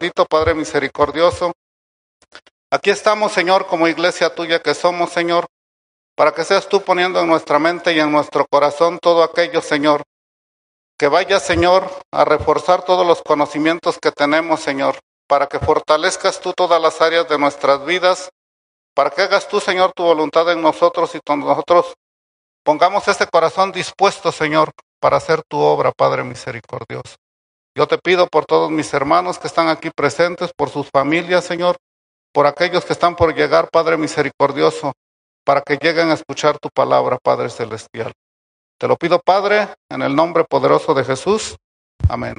bendito, Padre misericordioso. Aquí estamos, Señor, como iglesia tuya que somos, Señor, para que seas tú poniendo en nuestra mente y en nuestro corazón todo aquello, Señor, que vaya, Señor, a reforzar todos los conocimientos que tenemos, Señor, para que fortalezcas tú todas las áreas de nuestras vidas, para que hagas tú, Señor, tu voluntad en nosotros y nosotros pongamos ese corazón dispuesto, Señor, para hacer tu obra, Padre misericordioso. Yo te pido por todos mis hermanos que están aquí presentes, por sus familias, Señor, por aquellos que están por llegar, Padre misericordioso, para que lleguen a escuchar tu palabra, Padre celestial. Te lo pido, Padre, en el nombre poderoso de Jesús. Amén.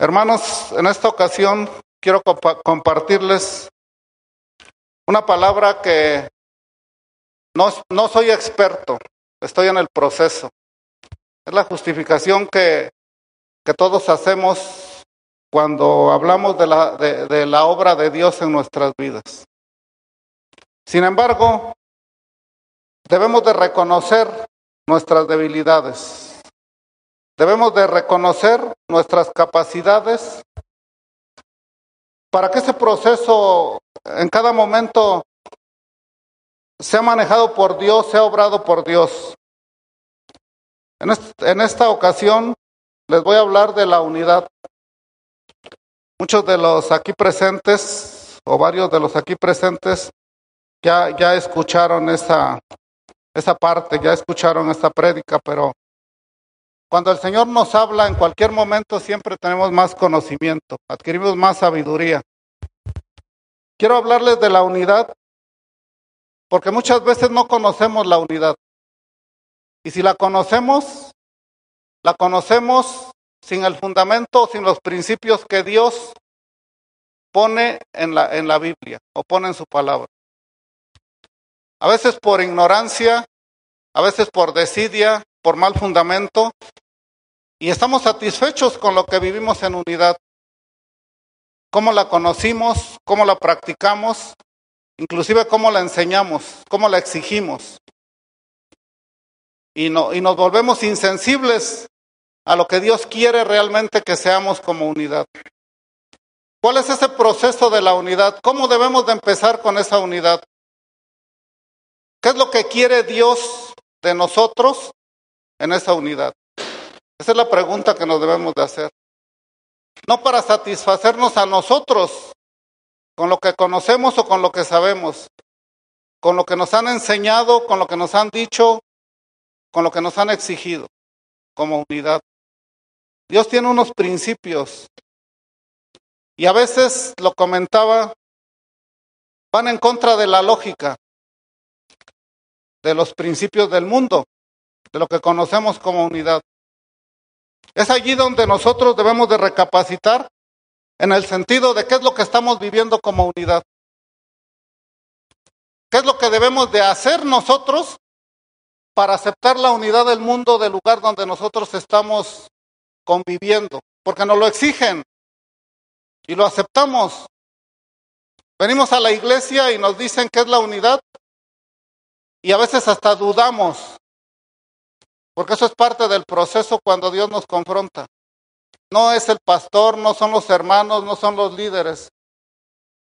Hermanos, en esta ocasión quiero compartirles una palabra que no, no soy experto, estoy en el proceso. Es la justificación que, que todos hacemos cuando hablamos de la, de, la obra de Dios en nuestras vidas. Sin embargo, debemos de reconocer nuestras debilidades. Debemos de reconocer nuestras capacidades para que ese proceso en cada momento sea manejado por Dios, sea obrado por Dios. En, esta ocasión les voy a hablar de la unidad. Muchos de los aquí presentes, o varios de los aquí presentes, ya, ya escucharon esa, esa parte, ya escucharon esta prédica, pero cuando el Señor nos habla en cualquier momento siempre tenemos más conocimiento, adquirimos más sabiduría. Quiero hablarles de la unidad, porque muchas veces no conocemos la unidad. Y si la conocemos, la conocemos sin el fundamento, sin los principios que Dios pone en la, en la Biblia o pone en su palabra. A veces por ignorancia, a veces por desidia, por mal fundamento, y estamos satisfechos con lo que vivimos en unidad. Cómo la conocimos, cómo la practicamos, inclusive cómo la enseñamos, cómo la exigimos. Y, no, y nos volvemos insensibles a lo que Dios quiere realmente que seamos como unidad. ¿Cuál es ese proceso de la unidad? ¿Cómo debemos de empezar con esa unidad? ¿Qué es lo que quiere Dios de nosotros en esa unidad? Esa es la pregunta que nos debemos de hacer. No para satisfacernos a nosotros con lo que conocemos o con lo que sabemos, con lo que nos han enseñado, con lo que nos han dicho, con lo que nos han exigido como unidad. Dios tiene unos principios y a veces, lo comentaba, van en contra de la lógica, de los principios del mundo, de lo que conocemos como unidad. Es allí donde nosotros debemos de recapacitar en el sentido de qué es lo que estamos viviendo como unidad. ¿Qué es lo que debemos de hacer nosotros para aceptar la unidad del mundo del lugar donde nosotros estamos conviviendo, porque nos lo exigen y lo aceptamos. Venimos a la iglesia y nos dicen que es la unidad y a veces hasta dudamos, porque eso es parte del proceso cuando Dios nos confronta. No es el pastor, no son los hermanos, no son los líderes.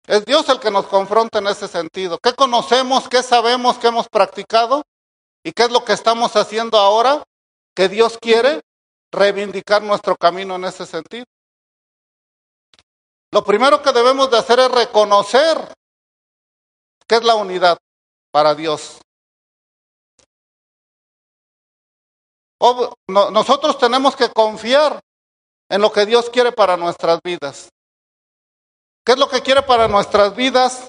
Es Dios el que nos confronta en ese sentido. ¿Qué conocemos, qué sabemos, qué hemos practicado y qué es lo que estamos haciendo ahora que Dios quiere reivindicar nuestro camino en ese sentido. Lo primero que debemos de hacer es reconocer qué es la unidad para Dios. nosotros tenemos que confiar en lo que Dios quiere para nuestras vidas. ¿Qué es lo que quiere para nuestras vidas?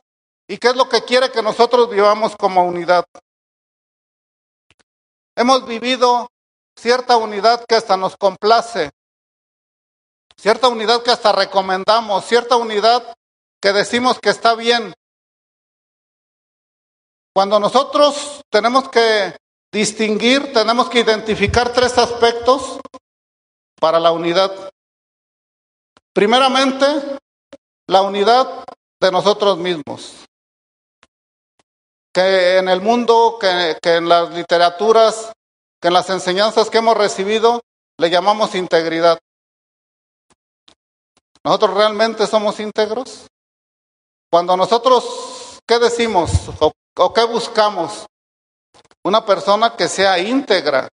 ¿Y qué es lo que quiere que nosotros vivamos como unidad? Hemos vivido cierta unidad que hasta nos complace, cierta unidad que hasta recomendamos, cierta unidad que decimos que está bien. Cuando nosotros tenemos que distinguir, tenemos que identificar tres aspectos para la unidad. Primeramente, la unidad de nosotros mismos. Que en el mundo, que, en las literaturas, que en las enseñanzas que hemos recibido le llamamos integridad. ¿Nosotros realmente somos íntegros? Cuando nosotros, ¿qué decimos o, o qué buscamos? Una persona que sea íntegra.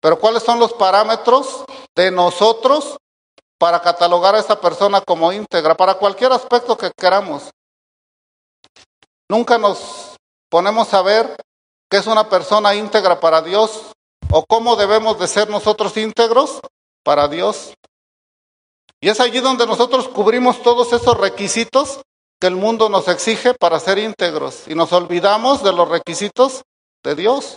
Pero ¿cuáles son los parámetros de nosotros para catalogar a esa persona como íntegra? Para cualquier aspecto que queramos. Nunca nos ponemos a ver qué es una persona íntegra para Dios o cómo debemos de ser nosotros íntegros para Dios. Y es allí donde nosotros cubrimos todos esos requisitos que el mundo nos exige para ser íntegros y nos olvidamos de los requisitos de Dios.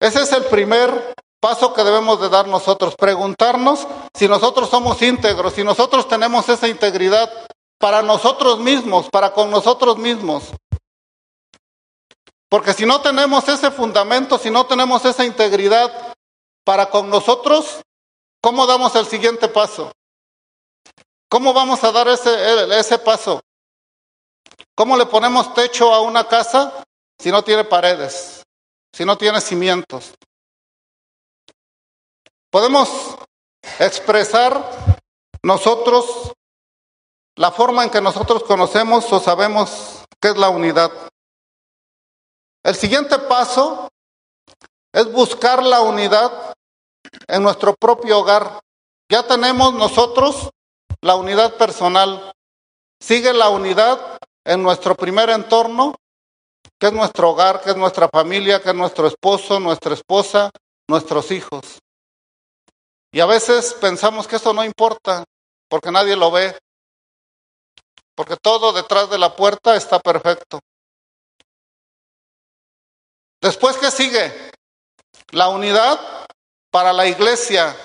Ese es el primer paso que debemos de dar nosotros, preguntarnos si nosotros somos íntegros, si nosotros tenemos esa integridad para nosotros mismos, para con nosotros mismos. Porque si no tenemos ese fundamento, si no tenemos esa integridad para con nosotros, ¿cómo damos el siguiente paso? ¿Cómo vamos a dar ese, ese paso? ¿Cómo le ponemos techo a una casa si no tiene paredes, si no tiene cimientos? Podemos expresar nosotros la forma en que nosotros conocemos o sabemos qué es la unidad. El siguiente paso es buscar la unidad en nuestro propio hogar. Ya tenemos nosotros la unidad personal. Sigue la unidad en nuestro primer entorno, que es nuestro hogar, que es nuestra familia, que es nuestro esposo, nuestra esposa, nuestros hijos. Y a veces pensamos que eso no importa, porque nadie lo ve, porque todo detrás de la puerta está perfecto. Después, ¿qué sigue? La unidad para la iglesia.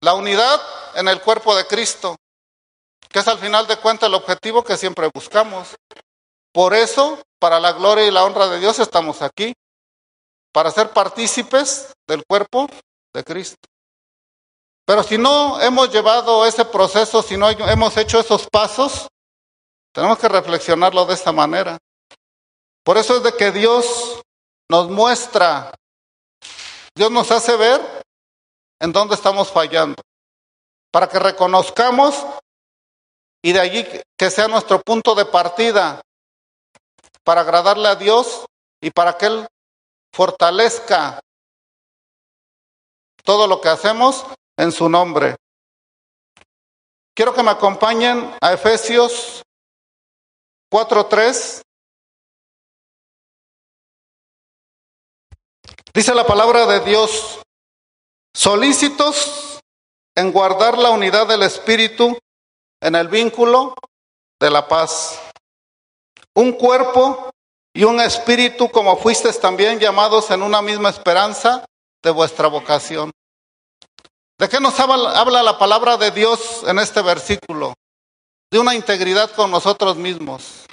La unidad en el cuerpo de Cristo, que es al final de cuentas el objetivo que siempre buscamos. Por eso, para la gloria y la honra de Dios estamos aquí, para ser partícipes del cuerpo de Cristo. Pero si no hemos llevado ese proceso, si no hemos hecho esos pasos, tenemos que reflexionarlo de esta manera. Por eso es de que Dios nos muestra, Dios nos hace ver en dónde estamos fallando, para que reconozcamos y de allí que sea nuestro punto de partida para agradarle a Dios y para que Él fortalezca todo lo que hacemos en su nombre. Quiero que me acompañen a Efesios 4.3. Dice la palabra de Dios, solícitos en guardar la unidad del Espíritu en el vínculo de la paz. Un cuerpo y un espíritu como fuisteis también llamados en una misma esperanza de vuestra vocación. ¿De qué nos habla, la palabra de Dios en este versículo? De una integridad con nosotros mismos.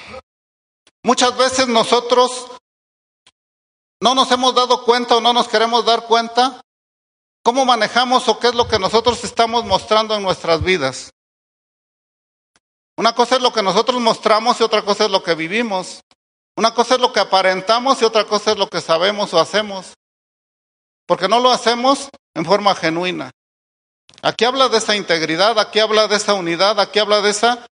Muchas veces nosotros no nos hemos dado cuenta o no nos queremos dar cuenta cómo manejamos o qué es lo que nosotros estamos mostrando en nuestras vidas. Una cosa es lo que nosotros mostramos y otra cosa es lo que vivimos. Una cosa es lo que aparentamos y otra cosa es lo que sabemos o hacemos. Porque no lo hacemos en forma genuina. Aquí habla de esa integridad, aquí habla de esa unidad, aquí habla de esa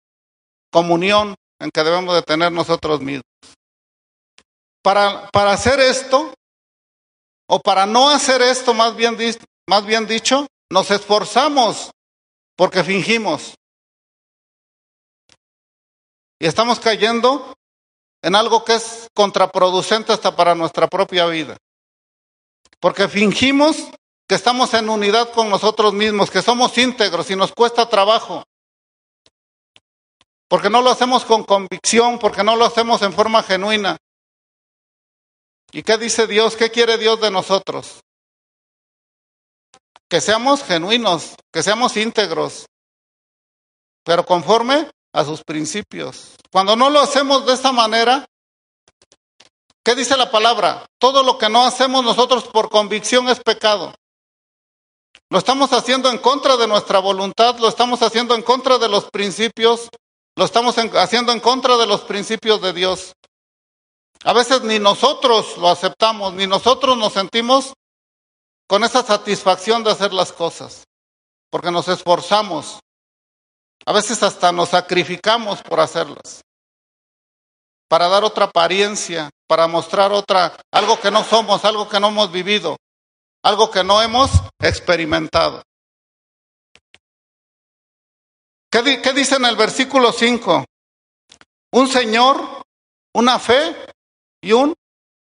comunión en que debemos de tener nosotros mismos. Para, para hacer esto, o para no hacer esto, más bien, más bien dicho, nos esforzamos porque fingimos. Y estamos cayendo en algo que es contraproducente hasta para nuestra propia vida. Porque fingimos que estamos en unidad con nosotros mismos, que somos íntegros y nos cuesta trabajo. Porque no lo hacemos con convicción, porque no lo hacemos en forma genuina. ¿Y qué dice Dios? ¿Qué quiere Dios de nosotros? Que seamos genuinos, que seamos íntegros, pero conforme a sus principios. Cuando no lo hacemos de esa manera, ¿qué dice la palabra? Todo lo que no hacemos nosotros por convicción es pecado. Lo estamos haciendo en contra de nuestra voluntad, lo estamos haciendo en contra de los principios, lo estamos haciendo en contra de los principios de Dios. A veces ni nosotros lo aceptamos, ni nosotros nos sentimos con esa satisfacción de hacer las cosas. porque nos esforzamos. A veces hasta nos sacrificamos por hacerlas, para dar otra apariencia, para mostrar otra, algo que no somos, algo que no hemos vivido, algo que no hemos experimentado. ¿Qué, qué dice en el versículo 5? Un Señor, una fe y un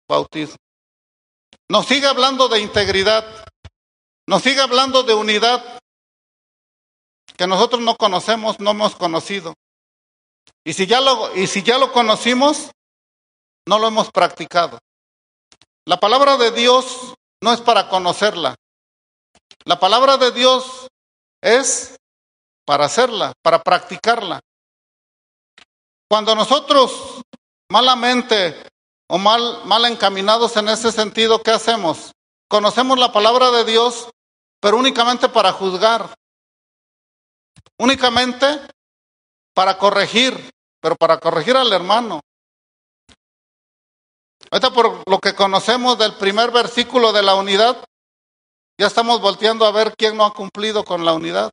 bautismo. Nos sigue hablando de integridad, nos sigue hablando de unidad que nosotros no conocemos, no hemos conocido. Y si ya lo, y si ya lo conocimos, no lo hemos practicado. La palabra de Dios no es para conocerla. La palabra de Dios es para hacerla, para practicarla. Cuando nosotros malamente o mal, mal encaminados en ese sentido, ¿qué hacemos? Conocemos la palabra de Dios, pero únicamente para juzgar, únicamente para corregir, pero para corregir al hermano. Ahorita por lo que conocemos del primer versículo de la unidad, ya estamos volteando a ver quién no ha cumplido con la unidad.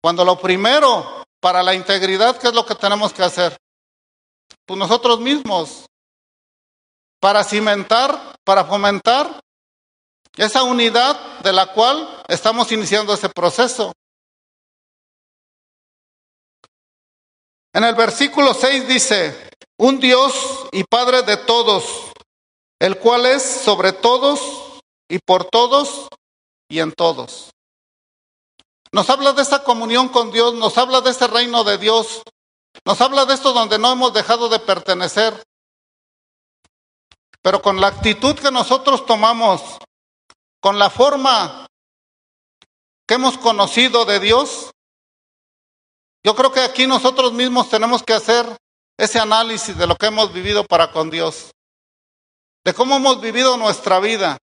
Cuando lo primero para la integridad, ¿qué es lo que tenemos que hacer? Pues nosotros mismos, para cimentar, para fomentar esa unidad de la cual estamos iniciando ese proceso. En el versículo 6 dice, un Dios y Padre de todos, el cual es sobre todos y por todos y en todos. Nos habla de esa comunión con Dios, nos habla de ese reino de Dios, nos habla de esto donde no hemos dejado de pertenecer. Pero con la actitud que nosotros tomamos, con la forma que hemos conocido de Dios, yo creo que aquí nosotros mismos tenemos que hacer ese análisis de lo que hemos vivido para con Dios, de cómo hemos vivido nuestra vida,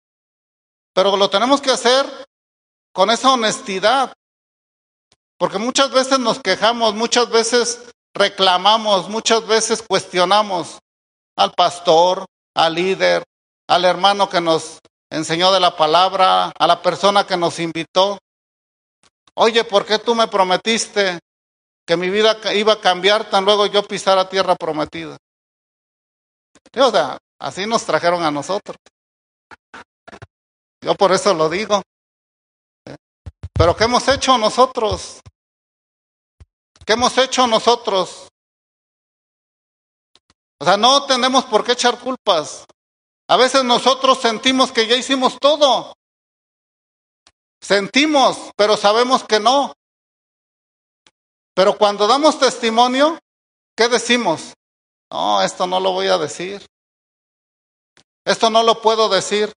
pero lo tenemos que hacer con esa honestidad, porque muchas veces nos quejamos, muchas veces reclamamos, muchas veces cuestionamos al pastor, al líder, al hermano que nos enseñó de la palabra, a la persona que nos invitó. Oye, ¿por qué tú me prometiste que mi vida iba a cambiar tan luego yo pisara tierra prometida. o sea, así nos trajeron a nosotros. Yo por eso lo digo. Pero ¿qué hemos hecho nosotros? ¿Qué hemos hecho nosotros? O sea, no tenemos por qué echar culpas. A veces nosotros sentimos que ya hicimos todo. Sentimos, pero sabemos que no. Pero cuando damos testimonio, ¿qué decimos? No, esto no lo voy a decir. Esto no lo puedo decir.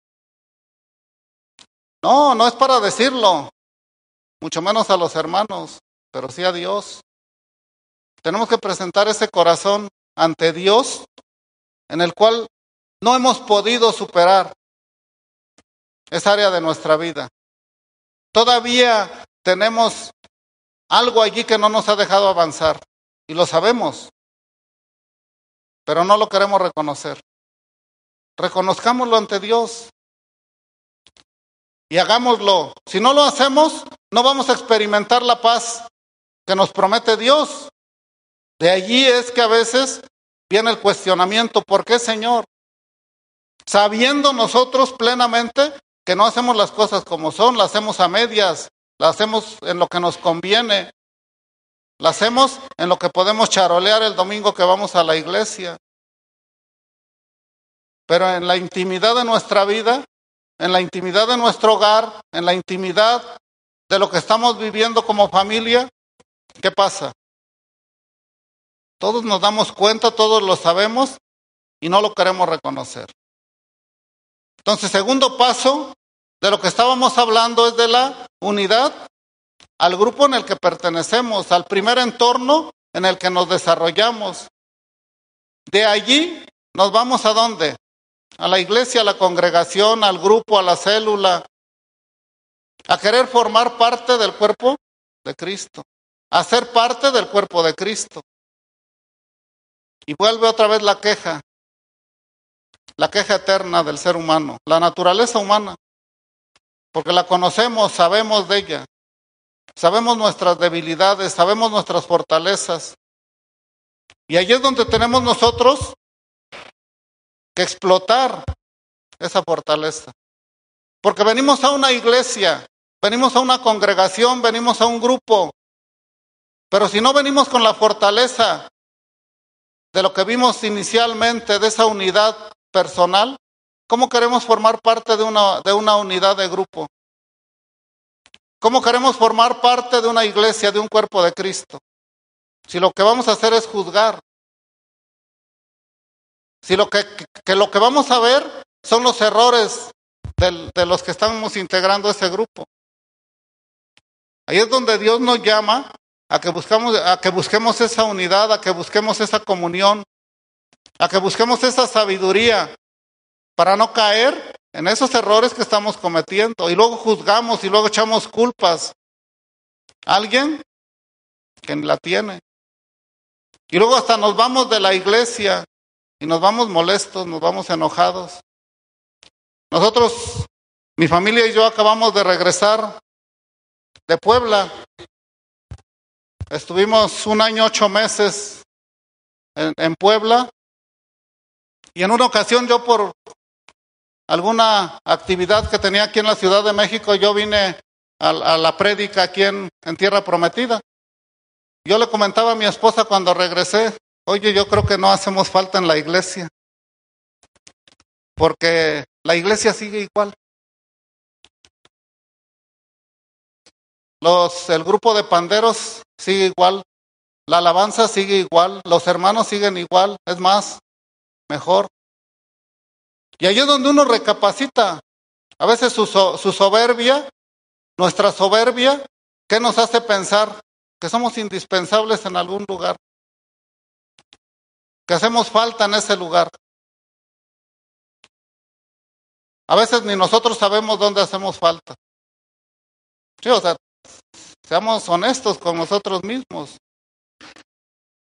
No, no es para decirlo, mucho menos a los hermanos, pero sí a Dios. Tenemos que presentar ese corazón ante Dios en el cual no hemos podido superar esa área de nuestra vida. Todavía tenemos algo allí que no nos ha dejado avanzar. Y lo sabemos. Pero no lo queremos reconocer. Reconozcámoslo ante Dios. Y hagámoslo. Si no lo hacemos, no vamos a experimentar la paz que nos promete Dios. De allí es que a veces viene el cuestionamiento, ¿por qué Señor? Sabiendo nosotros plenamente que no hacemos las cosas como son, las hacemos a medias, la hacemos en lo que nos conviene. La hacemos en lo que podemos charolear el domingo que vamos a la iglesia. Pero en la intimidad de nuestra vida, en la intimidad de nuestro hogar, en la intimidad de lo que estamos viviendo como familia, ¿qué pasa? Todos nos damos cuenta, todos lo sabemos y no lo queremos reconocer. Entonces, segundo paso de lo que estábamos hablando es de la unidad al grupo en el que pertenecemos, al primer entorno en el que nos desarrollamos. De allí nos vamos a dónde? A la iglesia, a la congregación, al grupo, a la célula, a querer formar parte del cuerpo de Cristo, a ser parte del cuerpo de Cristo. Y vuelve otra vez la queja, la queja eterna del ser humano, la naturaleza humana porque la conocemos, sabemos de ella. sabemos nuestras debilidades, sabemos nuestras fortalezas. Y ahí es donde tenemos nosotros que explotar esa fortaleza. Porque venimos a una iglesia, venimos a una congregación, venimos a un grupo. Pero si no venimos con la fortaleza de lo que vimos inicialmente, de esa unidad personal, ¿cómo queremos formar parte de una, de una unidad de grupo? ¿Cómo queremos formar parte de una iglesia, de un cuerpo de Cristo? Si lo que vamos a hacer es juzgar. Si lo que, que lo que vamos a ver son los errores del, de los que estamos integrando ese grupo. Ahí es donde Dios nos llama a que, buscamos, a que busquemos esa unidad, a que busquemos esa comunión, a que busquemos esa sabiduría para no caer en esos errores que estamos cometiendo y luego juzgamos y luego echamos culpas a alguien que la tiene. Y luego hasta nos vamos de la iglesia y nos vamos molestos, nos vamos enojados. Nosotros, mi familia y yo acabamos de regresar de Puebla. Estuvimos un año, ocho meses en, en Puebla. Y en una ocasión yo por alguna actividad que tenía aquí en la Ciudad de México, yo vine a, a la prédica aquí en, en Tierra Prometida. Yo le comentaba a mi esposa cuando regresé, oye, yo creo que no hacemos falta en la iglesia, porque la iglesia sigue igual. Los, el grupo de panderos sigue igual, la alabanza sigue igual, los hermanos siguen igual, es más, mejor. Y ahí es donde uno recapacita. A veces su, soberbia, nuestra soberbia, ¿qué nos hace pensar? Que somos indispensables en algún lugar. Que hacemos falta en ese lugar. A veces ni nosotros sabemos dónde hacemos falta. Sí, o sea, seamos honestos con nosotros mismos.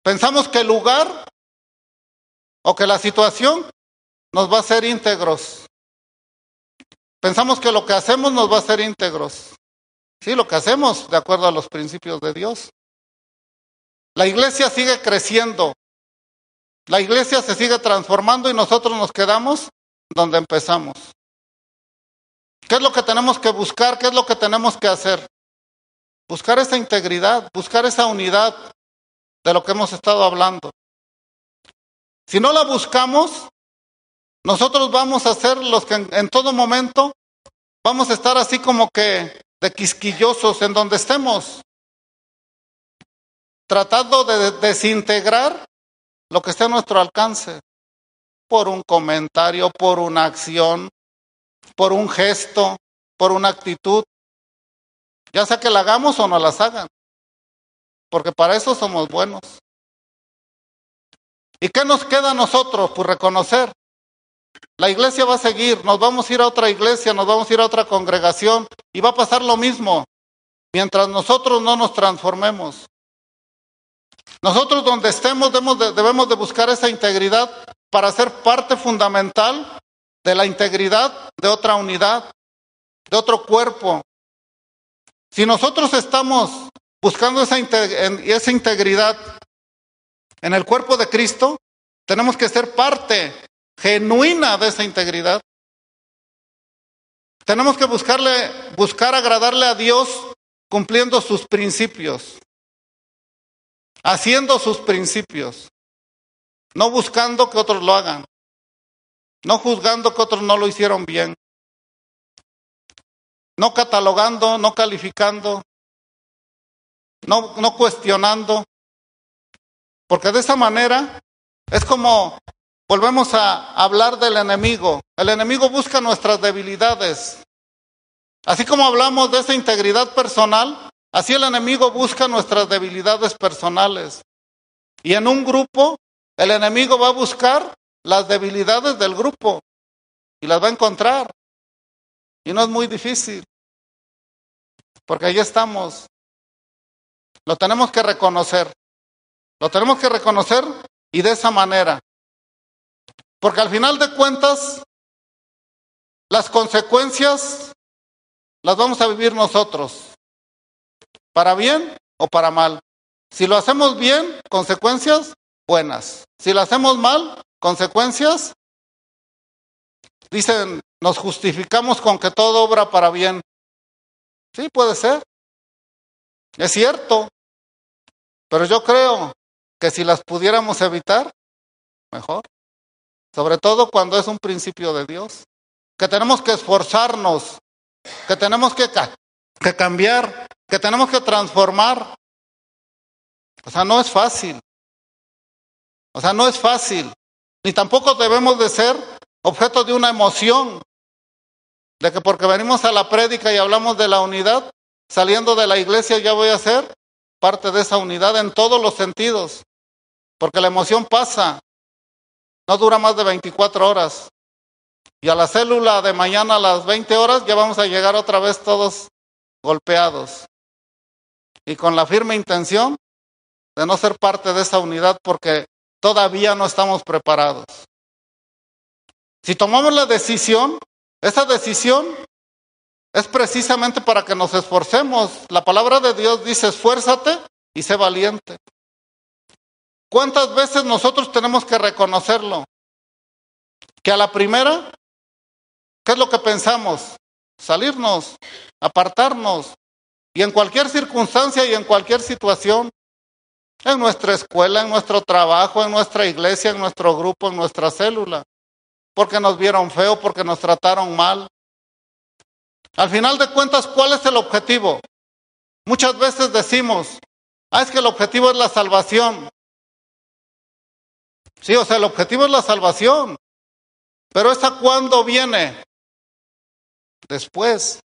Pensamos que el lugar o que la situación nos va a hacer íntegros. Pensamos que lo que hacemos nos va a hacer íntegros. Sí, lo que hacemos de acuerdo a los principios de Dios. La iglesia sigue creciendo. La iglesia se sigue transformando y nosotros nos quedamos donde empezamos. ¿Qué es lo que tenemos que buscar? ¿Qué es lo que tenemos que hacer? Buscar esa integridad, buscar esa unidad de lo que hemos estado hablando. Si no la buscamos, nosotros vamos a ser los que en, todo momento vamos a estar así como que de quisquillosos en donde estemos, tratando de desintegrar lo que esté a nuestro alcance, por un comentario, por una acción, por un gesto, por una actitud, ya sea que la hagamos o no las hagan, porque para eso somos buenos. ¿Y qué nos queda a nosotros? Pues reconocer la iglesia va a seguir, nos vamos a ir a otra iglesia, nos vamos a ir a otra congregación y va a pasar lo mismo mientras nosotros no nos transformemos. Nosotros donde estemos debemos de, debemos de buscar esa integridad para ser parte fundamental de la integridad de otra unidad, de otro cuerpo. Si nosotros estamos buscando esa, esa integridad en el cuerpo de Cristo, tenemos que ser parte genuina de esa integridad. Tenemos que buscarle, buscar agradarle a Dios cumpliendo sus principios, haciendo sus principios, no buscando que otros lo hagan, no juzgando que otros no lo hicieron bien, no catalogando, no calificando, no, no cuestionando, porque de esa manera es como Volvemos a hablar del enemigo. El enemigo busca nuestras debilidades. Así como hablamos de esa integridad personal, así el enemigo busca nuestras debilidades personales. Y en un grupo, el enemigo va a buscar las debilidades del grupo y las va a encontrar. Y no es muy difícil, porque ahí estamos. Lo tenemos que reconocer. Lo tenemos que reconocer y de esa manera. Porque al final de cuentas, las consecuencias las vamos a vivir nosotros. para bien o para mal. Si lo hacemos bien, consecuencias buenas. Si lo hacemos mal, consecuencias, dicen, nos justificamos con que todo obra para bien. Sí, puede ser. Es cierto. Pero yo creo que si las pudiéramos evitar, mejor. Sobre todo cuando es un principio de Dios. Que tenemos que esforzarnos, que tenemos que, que cambiar, que tenemos que transformar. O sea, no es fácil. O sea, no es fácil. Ni tampoco debemos de ser objeto de una emoción. De que porque venimos a la prédica y hablamos de la unidad, saliendo de la iglesia ya voy a ser parte de esa unidad en todos los sentidos. Porque la emoción pasa. No dura más de 24 horas. Y a la célula de mañana a las 20 horas ya vamos a llegar otra vez todos golpeados. Y con la firme intención de no ser parte de esa unidad porque todavía no estamos preparados. Si tomamos la decisión, esa decisión es precisamente para que nos esforcemos. La palabra de Dios dice, esfuérzate y sé valiente. ¿Cuántas veces nosotros tenemos que reconocerlo? Que a la primera, ¿qué es lo que pensamos? Salirnos, apartarnos. Y en cualquier circunstancia y en cualquier situación, en nuestra escuela, en nuestro trabajo, en nuestra iglesia, en nuestro grupo, en nuestra célula, porque nos vieron feo, porque nos trataron mal. Al final de cuentas, ¿cuál es el objetivo? Muchas veces decimos, ah, es que el objetivo es la salvación. Sí, o sea, el objetivo es la salvación. Pero ¿esa cuándo viene? Después.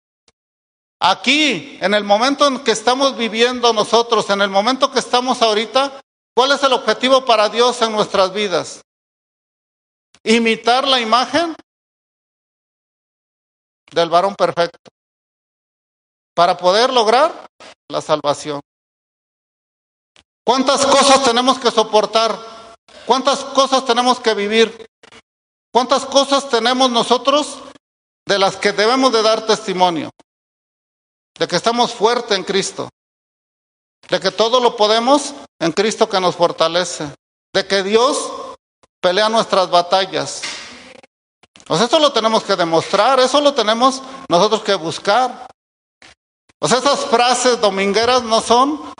Aquí, en el momento en que estamos viviendo nosotros, en el momento que estamos ahorita, ¿cuál es el objetivo para Dios en nuestras vidas? Imitar la imagen del varón perfecto para poder lograr la salvación. ¿Cuántas cosas tenemos que soportar? ¿Cuántas cosas tenemos que vivir? ¿Cuántas cosas tenemos nosotros de las que debemos de dar testimonio? De que estamos fuertes en Cristo. De que todo lo podemos en Cristo que nos fortalece. De que Dios pelea nuestras batallas. O sea, eso lo tenemos que demostrar, eso lo tenemos nosotros que buscar. O sea, esas frases domingueras no son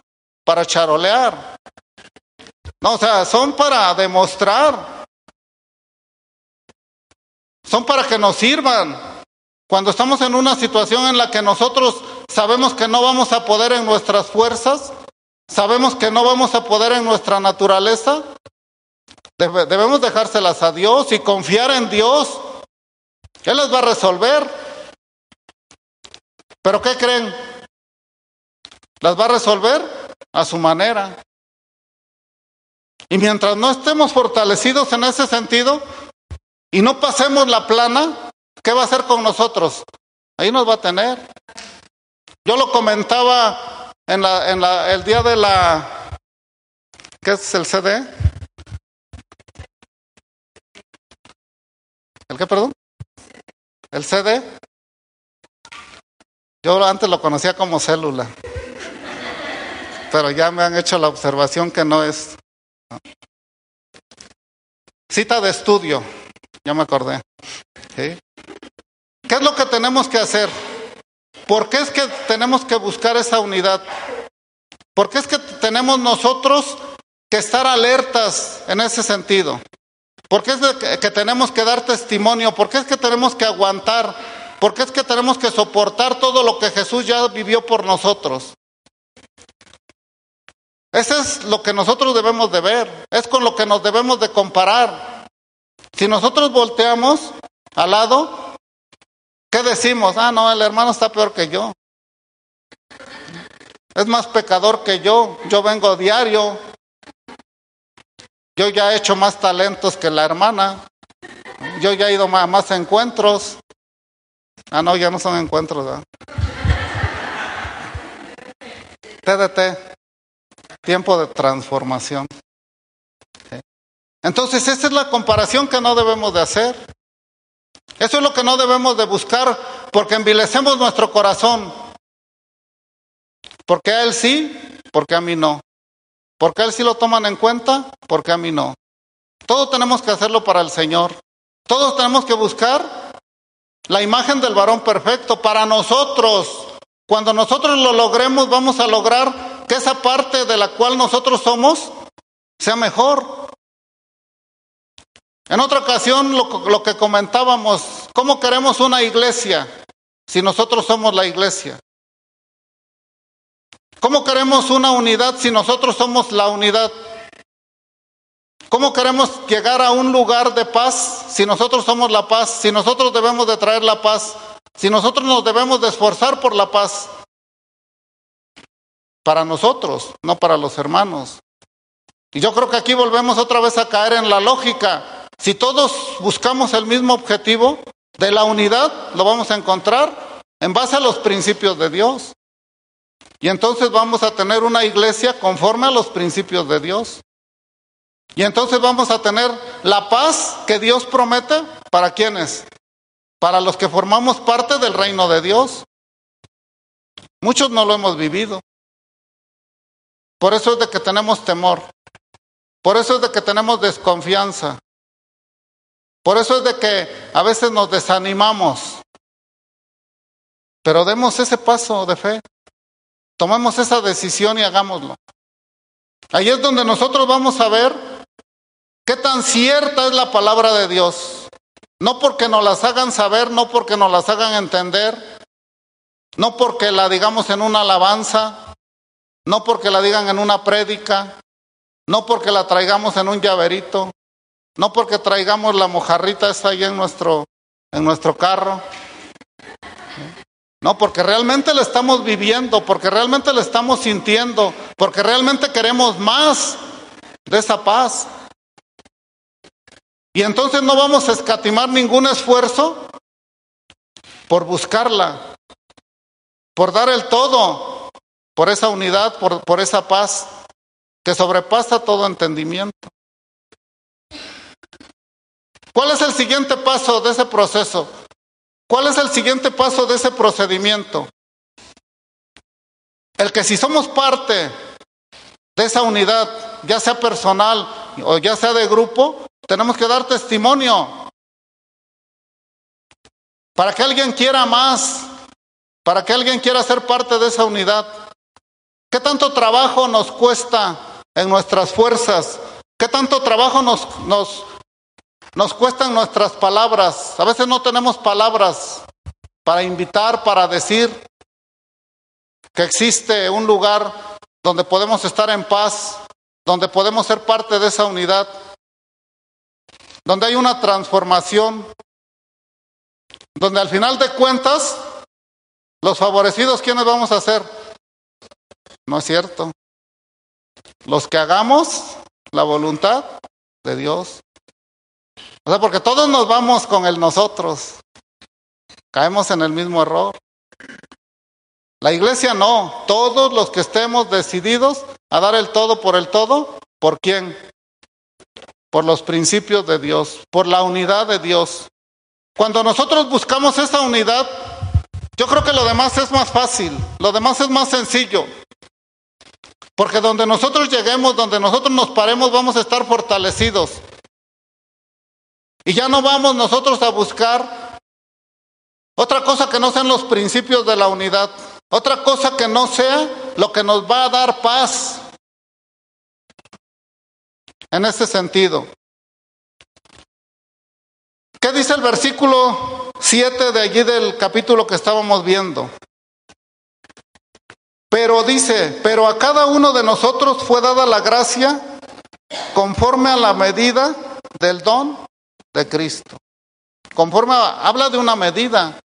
para charolear. No, o sea, son para demostrar. Son para que nos sirvan. Cuando estamos en una situación en la que nosotros sabemos que no vamos a poder en nuestras fuerzas, sabemos que no vamos a poder en nuestra naturaleza, debemos dejárselas a Dios y confiar en Dios. Él las va a resolver. Pero ¿qué creen? Las va a resolver a su manera. Y mientras no estemos fortalecidos en ese sentido y no pasemos la plana, ¿qué va a hacer con nosotros? Ahí nos va a tener. Yo lo comentaba en, la, en la, el día de la... ¿Qué es el CD? ¿El qué, perdón? ¿El CD? Yo antes lo conocía como célula, pero ya me han hecho la observación que no es. Cita de estudio, ya me acordé. ¿Qué es lo que tenemos que hacer? ¿Por qué es que tenemos que buscar esa unidad? ¿Por qué es que tenemos nosotros que estar alertas en ese sentido? ¿Por qué es que tenemos que dar testimonio? ¿Por qué es que tenemos que aguantar? ¿Por qué es que tenemos que soportar todo lo que Jesús ya vivió por nosotros? Eso es lo que nosotros debemos de ver, es con lo que nos debemos de comparar. Si nosotros volteamos al lado, ¿qué decimos? Ah, no, el hermano está peor que yo. Es más pecador que yo. Yo vengo diario, yo ya he hecho más talentos que la hermana. Yo ya he ido a más encuentros. Ah, no, ya no son encuentros. ¿verdad? TDT, tiempo de transformación. Entonces, esa es la comparación que no debemos de hacer. Eso es lo que no debemos de buscar porque envilecemos nuestro corazón. ¿Por qué a él sí? Porque a mí no. ¿Por qué a él sí lo toman en cuenta? Porque a mí no. Todos tenemos que hacerlo para el Señor. Todos tenemos que buscar la imagen del varón perfecto para nosotros. Cuando nosotros lo logremos, vamos a lograr que esa parte de la cual nosotros somos sea mejor. En otra ocasión lo, que comentábamos, ¿cómo queremos una iglesia si nosotros somos la iglesia? ¿Cómo queremos una unidad si nosotros somos la unidad? ¿Cómo queremos llegar a un lugar de paz si nosotros somos la paz? Si nosotros debemos de traer la paz, si nosotros nos debemos de esforzar por la paz. Para nosotros, no para los hermanos. Y yo creo que aquí volvemos otra vez a caer en la lógica. Si todos buscamos el mismo objetivo de la unidad, lo vamos a encontrar en base a los principios de Dios. Y entonces vamos a tener una iglesia conforme a los principios de Dios. Y entonces vamos a tener la paz que Dios promete para quienes? Para los que formamos parte del reino de Dios. Muchos no lo hemos vivido. Por eso es de que tenemos temor. Por eso es de que tenemos desconfianza. Por eso es de que a veces nos desanimamos. Pero demos ese paso de fe. Tomemos esa decisión y hagámoslo. Ahí es donde nosotros vamos a ver qué tan cierta es la palabra de Dios. No porque nos las hagan saber, no porque nos las hagan entender, no porque la digamos en una alabanza, no porque la digan en una prédica, no porque la traigamos en un llaverito, no porque traigamos la mojarrita esta ahí en nuestro, en nuestro carro. No, porque realmente la estamos viviendo, porque realmente la estamos sintiendo, porque realmente queremos más de esa paz. Y entonces no vamos a escatimar ningún esfuerzo por buscarla, por dar el todo, por esa unidad, por, por esa paz que sobrepasa todo entendimiento. ¿Cuál es el siguiente paso de ese proceso? ¿Cuál es el siguiente paso de ese procedimiento? El que si somos parte de esa unidad, ya sea personal o ya sea de grupo, tenemos que dar testimonio. Para que alguien quiera más, para que alguien quiera ser parte de esa unidad. ¿Qué tanto trabajo nos cuesta en nuestras fuerzas? ¿Qué tanto trabajo nos, nos, nos cuestan nuestras palabras. A veces no tenemos palabras para invitar, para decir que existe un lugar donde podemos estar en paz, donde podemos ser parte de esa unidad, donde hay una transformación, donde al final de cuentas, los favorecidos, ¿quiénes vamos a ser? No es cierto. Los que hagamos la voluntad de Dios. O sea, porque todos nos vamos con el nosotros. Caemos en el mismo error. La iglesia no. Todos los que estemos decididos a dar el todo por el todo, ¿por quién? Por los principios de Dios, por la unidad de Dios. Cuando nosotros buscamos esa unidad, yo creo que lo demás es más fácil, lo demás es más sencillo. Porque donde nosotros lleguemos, donde nosotros nos paremos, vamos a estar fortalecidos. Y ya no vamos nosotros a buscar otra cosa que no sean los principios de la unidad, otra cosa que no sea lo que nos va a dar paz. En ese sentido. ¿Qué dice el versículo 7 de allí del capítulo que estábamos viendo? Pero dice, pero a cada uno de nosotros fue dada la gracia conforme a la medida del don de Cristo. Conforme habla de una medida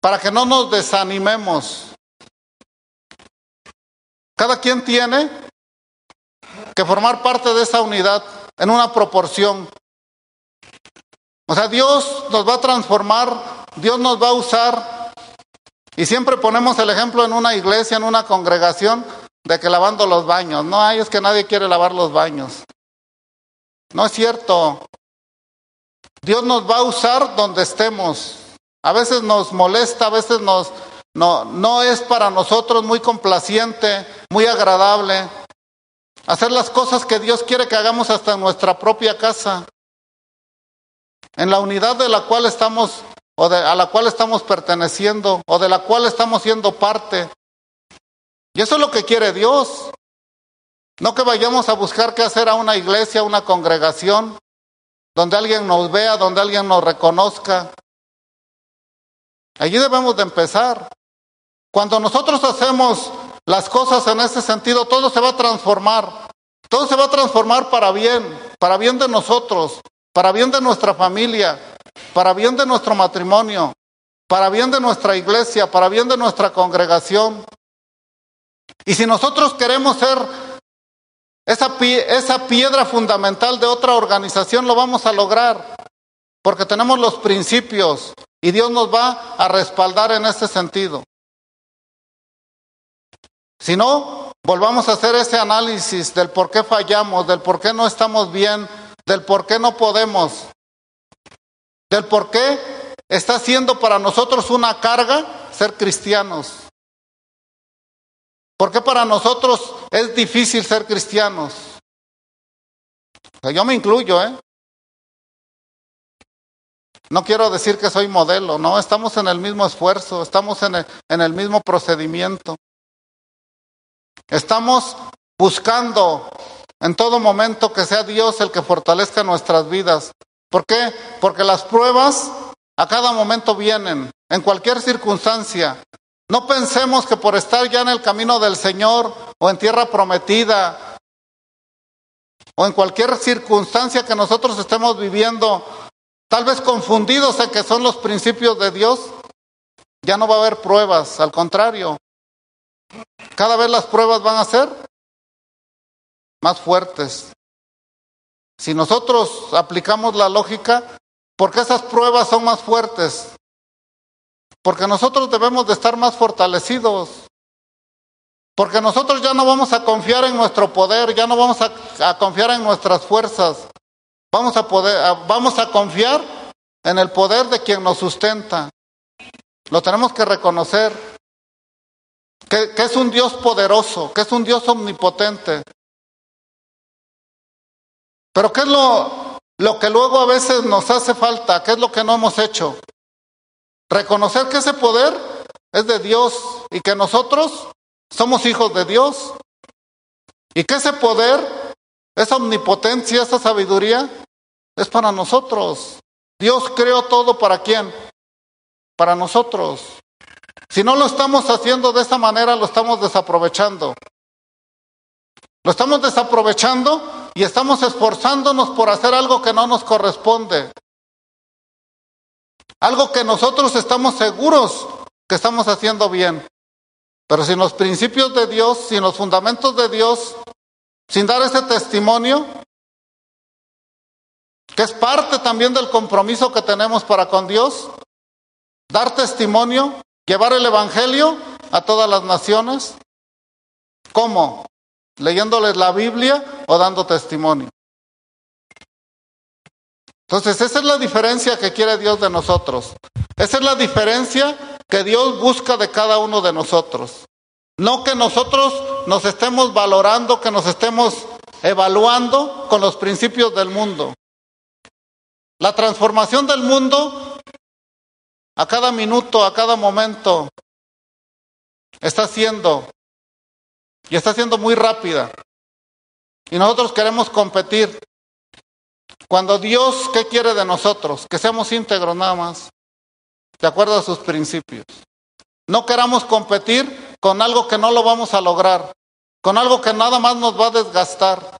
para que no nos desanimemos. Cada quien tiene que formar parte de esa unidad en una proporción. O sea, Dios nos va a transformar, Dios nos va a usar. Y siempre ponemos el ejemplo en una iglesia, en una congregación, de que lavando los baños. No hay, es que nadie quiere lavar los baños. No es cierto. Dios nos va a usar donde estemos. A veces nos molesta, a veces nos, no, no es para nosotros muy complaciente, muy agradable hacer las cosas que Dios quiere que hagamos hasta en nuestra propia casa, en la unidad de la cual estamos o de, a la cual estamos perteneciendo o de la cual estamos siendo parte. Y eso es lo que quiere Dios. No que vayamos a buscar qué hacer a una iglesia, a una congregación, donde alguien nos vea, donde alguien nos reconozca. Allí debemos de empezar. Cuando nosotros hacemos las cosas en ese sentido, todo se va a transformar. Todo se va a transformar para bien, para bien de nosotros, para bien de nuestra familia, para bien de nuestro matrimonio, para bien de nuestra iglesia, para bien de nuestra congregación. Y si nosotros queremos ser esa, esa piedra fundamental de otra organización, lo vamos a lograr, porque tenemos los principios y Dios nos va a respaldar en ese sentido. Si no, volvamos a hacer ese análisis del por qué fallamos, del por qué no estamos bien, del por qué no podemos, del por qué está siendo para nosotros una carga ser cristianos. ¿Por qué para nosotros es difícil ser cristianos? yo me incluyo, ¿eh? No quiero decir que soy modelo, no, estamos en el mismo esfuerzo, estamos en el, en el mismo procedimiento. Estamos buscando en todo momento que sea Dios el que fortalezca nuestras vidas. ¿Por qué? Porque las pruebas a cada momento vienen, en cualquier circunstancia. No pensemos que por estar ya en el camino del Señor o en tierra prometida o en cualquier circunstancia que nosotros estemos viviendo, tal vez confundidos en que son los principios de Dios, ya no va a haber pruebas, al contrario, cada vez las pruebas van a ser más fuertes. Si nosotros aplicamos la lógica, ¿por qué esas pruebas son más fuertes? Porque nosotros debemos de estar más fortalecidos. Porque nosotros ya no vamos a confiar en nuestro poder, ya no vamos a, confiar en nuestras fuerzas. Vamos a, poder, vamos a confiar en el poder de quien nos sustenta. Lo tenemos que reconocer que, es un Dios poderoso, que es un Dios omnipotente. Pero ¿qué es lo, que luego a veces nos hace falta? ¿Qué es lo que no hemos hecho? Reconocer que ese poder es de Dios y que nosotros somos hijos de Dios. Y que ese poder, esa omnipotencia, esa sabiduría es para nosotros. Dios creó todo para quién? Para nosotros. Si no lo estamos haciendo de esa manera, lo estamos desaprovechando. Lo estamos desaprovechando y estamos esforzándonos por hacer algo que no nos corresponde. Algo que nosotros estamos seguros que estamos haciendo bien. Pero sin los principios de Dios, sin los fundamentos de Dios, sin dar ese testimonio, que es parte también del compromiso que tenemos para con Dios, dar testimonio, Llevar el Evangelio a todas las naciones. ¿Cómo? Leyéndoles la Biblia o dando testimonio. Entonces, esa es la diferencia que quiere Dios de nosotros. Esa es la diferencia que Dios busca de cada uno de nosotros. No que nosotros nos estemos valorando, que nos estemos evaluando con los principios del mundo. La transformación del mundo a cada minuto, a cada momento, está siendo, y está siendo muy rápida. Y nosotros queremos competir. Cuando Dios, ¿qué quiere de nosotros? Que seamos íntegros nada más, de acuerdo a sus principios. No queramos competir con algo que no lo vamos a lograr, con algo que nada más nos va a desgastar.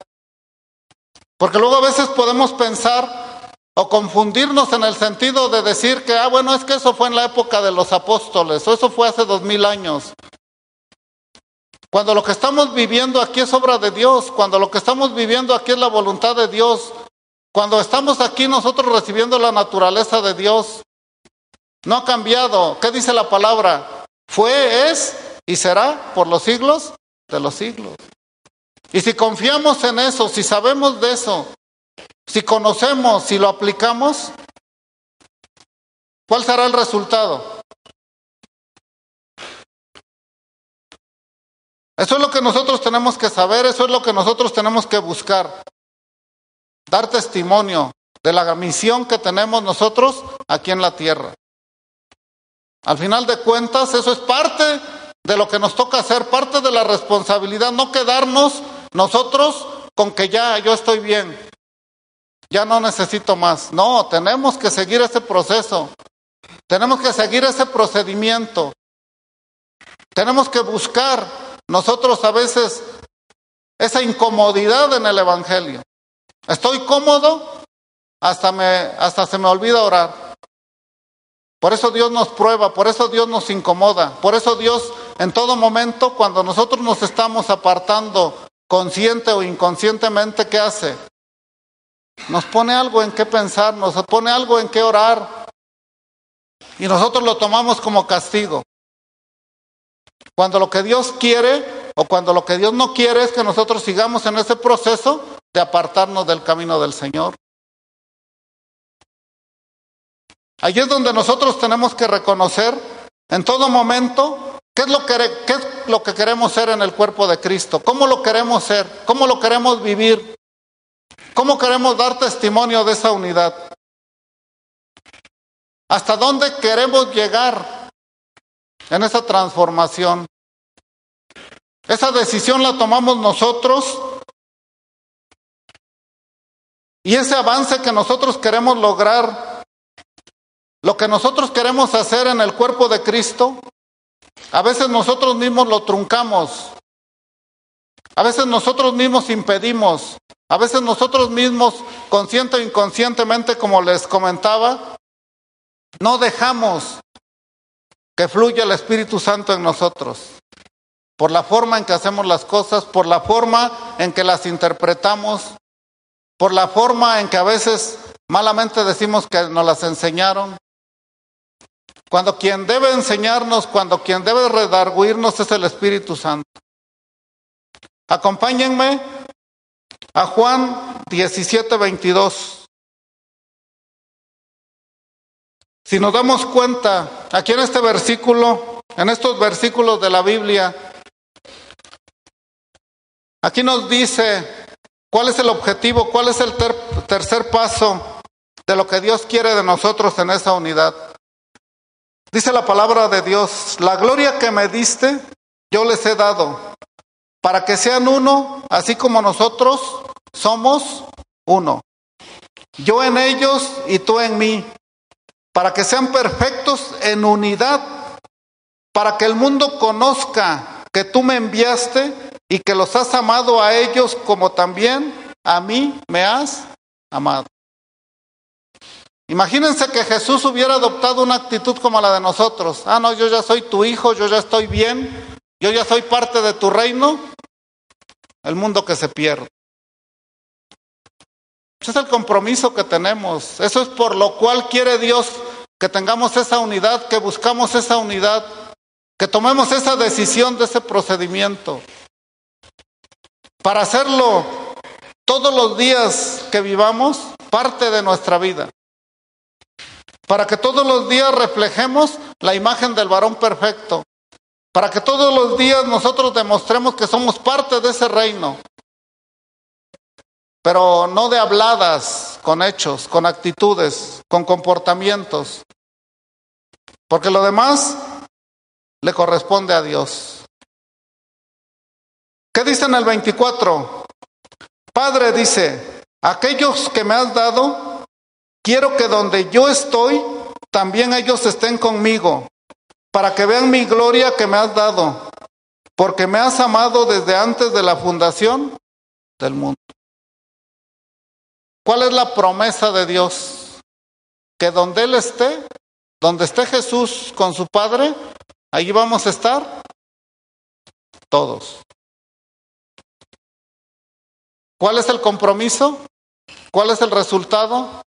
Porque luego a veces podemos pensar o confundirnos en el sentido de decir que, ah, bueno, es que eso fue en la época de los apóstoles, o eso fue hace dos mil años. Cuando lo que estamos viviendo aquí es obra de Dios, cuando lo que estamos viviendo aquí es la voluntad de Dios, cuando estamos aquí nosotros recibiendo la naturaleza de Dios, no ha cambiado. ¿Qué dice la palabra? Fue, es y será por los siglos de los siglos. Y si confiamos en eso, si sabemos de eso, si conocemos, si lo aplicamos, ¿cuál será el resultado? Eso es lo que nosotros tenemos que saber, eso es lo que nosotros tenemos que buscar. Dar testimonio de la misión que tenemos nosotros aquí en la tierra. Al final de cuentas, eso es parte de lo que nos toca hacer, parte de la responsabilidad, no quedarnos nosotros con que ya yo estoy bien, ya no necesito más. No, tenemos que seguir ese proceso, tenemos que seguir ese procedimiento, tenemos que buscar nosotros a veces esa incomodidad en el Evangelio. Estoy cómodo, hasta, me, hasta se me olvida orar. Por eso Dios nos prueba, por eso Dios nos incomoda, por eso Dios en todo momento, cuando nosotros nos estamos apartando consciente o inconscientemente, ¿qué hace? Nos pone algo en qué pensar, nos pone algo en qué orar. Y nosotros lo tomamos como castigo. Cuando lo que Dios quiere o cuando lo que Dios no quiere es que nosotros sigamos en ese proceso de apartarnos del camino del Señor. Allí es donde nosotros tenemos que reconocer en todo momento qué es, lo que, qué es lo que queremos ser en el cuerpo de Cristo, cómo lo queremos ser, cómo lo queremos vivir, cómo queremos dar testimonio de esa unidad, hasta dónde queremos llegar en esa transformación. Esa decisión la tomamos nosotros y ese avance que nosotros queremos lograr lo que nosotros queremos hacer en el cuerpo de Cristo, a veces nosotros mismos lo truncamos, a veces nosotros mismos impedimos, a veces nosotros mismos, consciente o inconscientemente, como les comentaba, no dejamos que fluya el Espíritu Santo en nosotros, por la forma en que hacemos las cosas, por la forma en que las interpretamos, por la forma en que a veces malamente decimos que nos las enseñaron, cuando quien debe enseñarnos, cuando quien debe redarguirnos es el Espíritu Santo. Acompáñenme a Juan 17, 22. Si nos damos cuenta, aquí en este versículo, en estos versículos de la Biblia, aquí nos dice cuál es el objetivo, cuál es el tercer paso de lo que Dios quiere de nosotros en esa unidad. Dice la palabra de Dios, la gloria que me diste, yo les he dado, para que sean uno, así como nosotros somos uno. Yo en ellos y tú en mí, para que sean perfectos en unidad, para que el mundo conozca que tú me enviaste y que los has amado a ellos como también a mí me has amado. Imagínense que Jesús hubiera adoptado una actitud como la de nosotros. Ah, no, yo ya soy tu hijo, yo ya estoy bien, yo ya soy parte de tu reino. El mundo que se pierde. Ese es el compromiso que tenemos. Eso es por lo cual quiere Dios que tengamos esa unidad, que buscamos esa unidad, que tomemos esa decisión de ese procedimiento. Para hacerlo todos los días que vivamos, parte de nuestra vida para que todos los días reflejemos la imagen del varón perfecto, para que todos los días nosotros demostremos que somos parte de ese reino, pero no de habladas, con hechos, con actitudes, con comportamientos, porque lo demás le corresponde a Dios. ¿Qué dice en el 24? Padre dice, aquellos que me has dado, Quiero que donde yo estoy, también ellos estén conmigo, para que vean mi gloria que me has dado, porque me has amado desde antes de la fundación del mundo. ¿Cuál es la promesa de Dios? Que donde Él esté, donde esté Jesús con su Padre, allí vamos a estar todos. ¿Cuál es el compromiso? ¿Cuál es el resultado?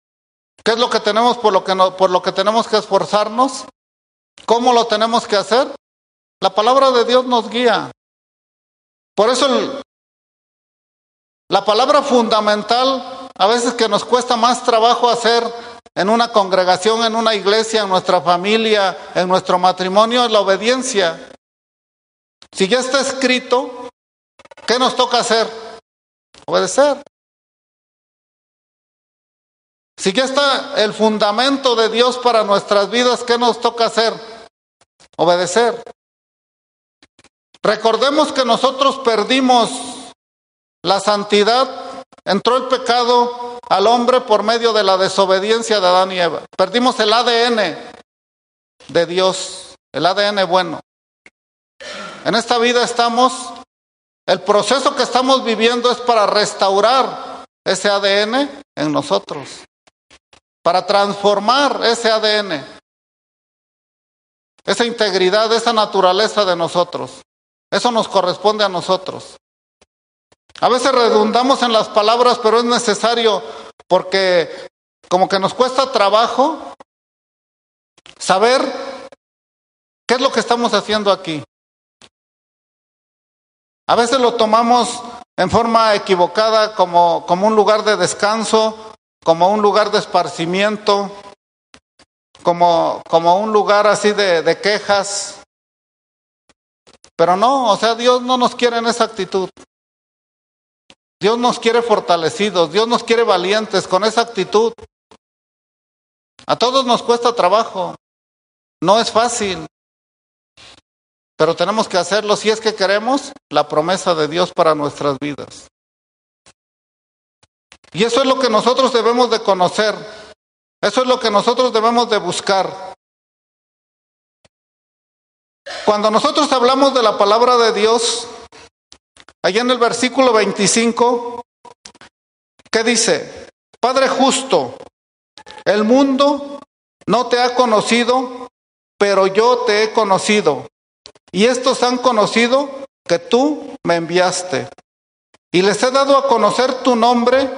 ¿Qué es lo que tenemos por lo que, por lo que tenemos que esforzarnos? ¿Cómo lo tenemos que hacer? La palabra de Dios nos guía. Por eso la palabra fundamental, a veces que nos cuesta más trabajo hacer en una congregación, en una iglesia, en nuestra familia, en nuestro matrimonio, es la obediencia. Si ya está escrito, ¿qué nos toca hacer? Obedecer. Si ya está el fundamento de Dios para nuestras vidas, ¿qué nos toca hacer? Obedecer. Recordemos que nosotros perdimos la santidad, entró el pecado al hombre por medio de la desobediencia de Adán y Eva. Perdimos el ADN de Dios, el ADN bueno. En esta vida estamos, el proceso que estamos viviendo es para restaurar ese ADN en nosotros, para transformar ese ADN, esa integridad, esa naturaleza de nosotros. Eso nos corresponde a nosotros. A veces redundamos en las palabras, pero es necesario porque como que nos cuesta trabajo saber qué es lo que estamos haciendo aquí. A veces lo tomamos en forma equivocada como, como un lugar de descanso, como un lugar de esparcimiento, como, como un lugar así de, de quejas. Pero no, o sea, Dios no nos quiere en esa actitud. Dios nos quiere fortalecidos, Dios nos quiere valientes con esa actitud. A todos nos cuesta trabajo, no es fácil, pero tenemos que hacerlo si es que queremos la promesa de Dios para nuestras vidas. Y eso es lo que nosotros debemos de conocer, eso es lo que nosotros debemos de buscar. Cuando nosotros hablamos de la palabra de Dios, allá en el versículo 25, ¿qué dice? Padre justo, el mundo no te ha conocido, pero yo te he conocido. Y estos han conocido que tú me enviaste. Y les he dado a conocer tu nombre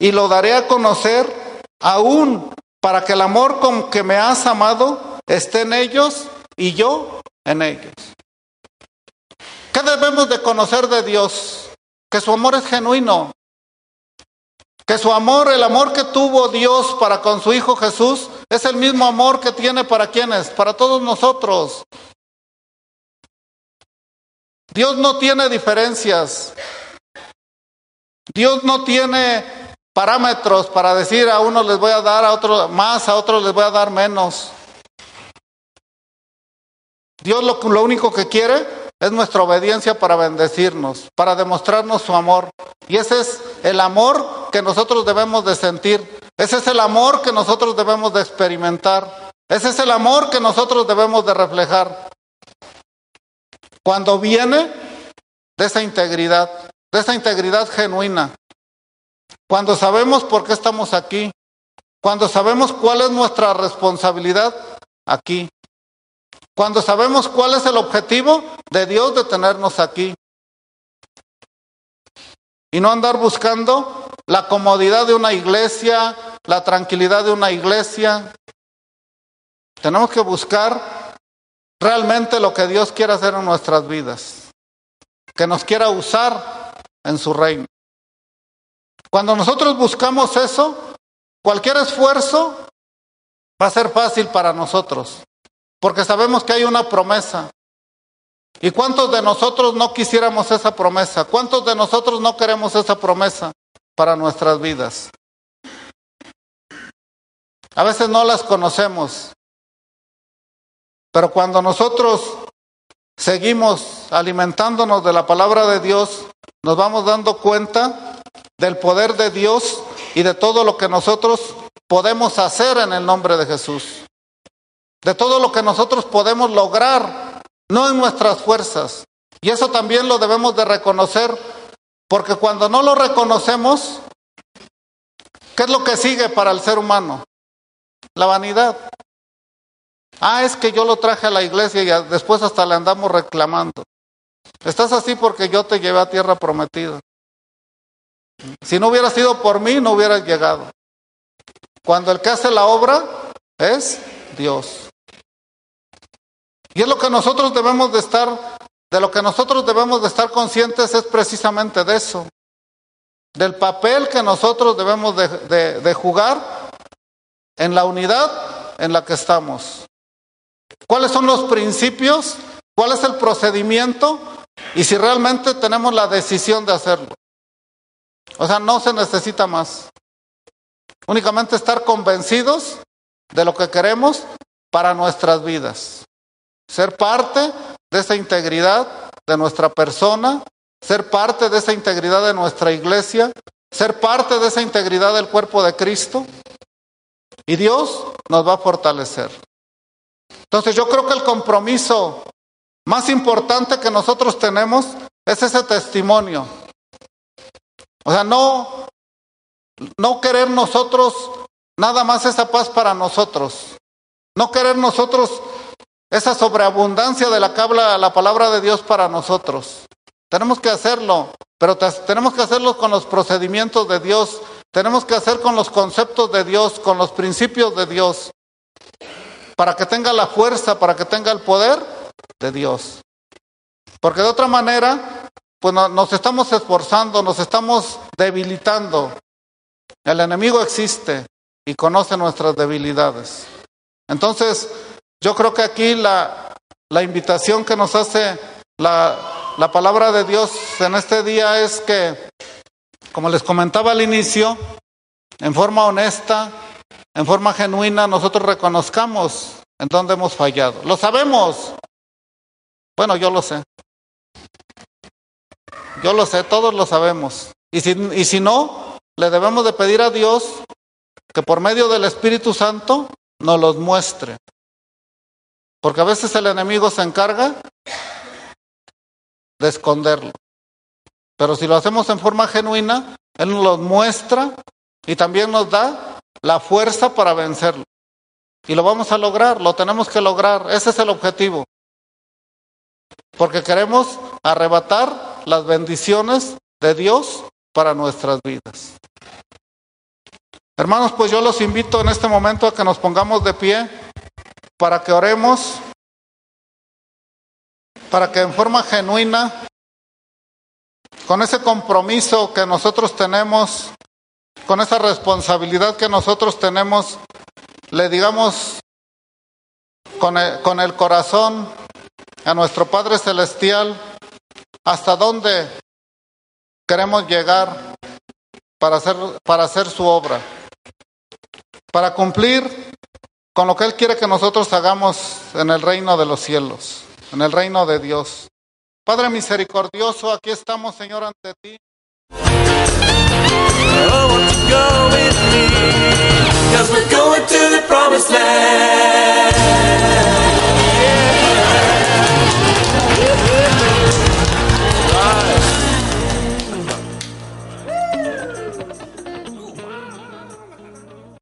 y lo daré a conocer aún para que el amor con que me has amado esté en ellos y yo en ellos. ¿Qué debemos de conocer de Dios? Que su amor es genuino. Que su amor, el amor que tuvo Dios para con su Hijo Jesús, es el mismo amor que tiene para quienes, para todos nosotros. Dios no tiene diferencias. Dios no tiene parámetros para decir a unos les voy a dar a otros más, a otros les voy a dar menos. Dios lo, lo único que quiere es nuestra obediencia para bendecirnos, para demostrarnos su amor. Y ese es el amor que nosotros debemos de sentir. Ese es el amor que nosotros debemos de experimentar. Ese es el amor que nosotros debemos de reflejar. Cuando viene de esa integridad, de esa integridad genuina. Cuando sabemos por qué estamos aquí. Cuando sabemos cuál es nuestra responsabilidad aquí. Cuando sabemos cuál es el objetivo de Dios de tenernos aquí. Y no andar buscando la comodidad de una iglesia, la tranquilidad de una iglesia. Tenemos que buscar realmente lo que Dios quiere hacer en nuestras vidas. Que nos quiera usar en su reino. Cuando nosotros buscamos eso, cualquier esfuerzo va a ser fácil para nosotros. Porque sabemos que hay una promesa. ¿Y cuántos de nosotros no quisiéramos esa promesa? ¿Cuántos de nosotros no queremos esa promesa para nuestras vidas? A veces no las conocemos. Pero cuando nosotros seguimos alimentándonos de la palabra de Dios, nos vamos dando cuenta del poder de Dios y de todo lo que nosotros podemos hacer en el nombre de Jesús de todo lo que nosotros podemos lograr, no en nuestras fuerzas. Y eso también lo debemos de reconocer, porque cuando no lo reconocemos, ¿qué es lo que sigue para el ser humano? La vanidad. Ah, es que yo lo traje a la iglesia y después hasta le andamos reclamando. Estás así porque yo te llevé a tierra prometida. Si no hubiera sido por mí, no hubieras llegado. Cuando el que hace la obra es Dios. Y es lo que nosotros debemos de estar, de lo que nosotros debemos de estar conscientes es precisamente de eso, del papel que nosotros debemos de, de jugar en la unidad en la que estamos. ¿Cuáles son los principios? ¿Cuál es el procedimiento Y si realmente tenemos la decisión de hacerlo. O sea, no se necesita más. Únicamente estar convencidos de lo que queremos para nuestras vidas. Ser parte de esa integridad de nuestra persona, ser parte de esa integridad de nuestra iglesia, ser parte de esa integridad del cuerpo de Cristo. Y Dios nos va a fortalecer. Entonces yo creo que el compromiso más importante que nosotros tenemos es ese testimonio. O sea, no, no querer nosotros nada más esa paz para nosotros. No querer nosotros esa sobreabundancia de la que habla la palabra de Dios para nosotros. Tenemos que hacerlo, pero tenemos que hacerlo con los procedimientos de Dios, tenemos que hacer con los conceptos de Dios, con los principios de Dios, para que tenga la fuerza, para que tenga el poder de Dios. Porque de otra manera, pues nos estamos esforzando, nos estamos debilitando. El enemigo existe y conoce nuestras debilidades. Entonces, yo creo que aquí la, la invitación que nos hace la, la palabra de Dios en este día es que, como les comentaba al inicio, en forma honesta, en forma genuina, nosotros reconozcamos en dónde hemos fallado. Lo sabemos. Bueno, yo lo sé. Yo lo sé, todos lo sabemos. Y si, y si no, le debemos de pedir a Dios que por medio del Espíritu Santo nos los muestre. Porque a veces el enemigo se encarga de esconderlo. Pero si lo hacemos en forma genuina, Él nos lo muestra y también nos da la fuerza para vencerlo. Y lo vamos a lograr, lo tenemos que lograr. Ese es el objetivo. Porque queremos arrebatar las bendiciones de Dios para nuestras vidas. Hermanos, pues yo los invito en este momento a que nos pongamos de pie para que oremos, para que en forma genuina, con ese compromiso que nosotros tenemos, con esa responsabilidad que nosotros tenemos, le digamos con el, con el corazón a nuestro Padre Celestial hasta dónde queremos llegar para hacer, para hacer su obra, para cumplir con lo que Él quiere que nosotros hagamos en el reino de los cielos, en el reino de Dios. Padre misericordioso, aquí estamos, Señor, ante ti.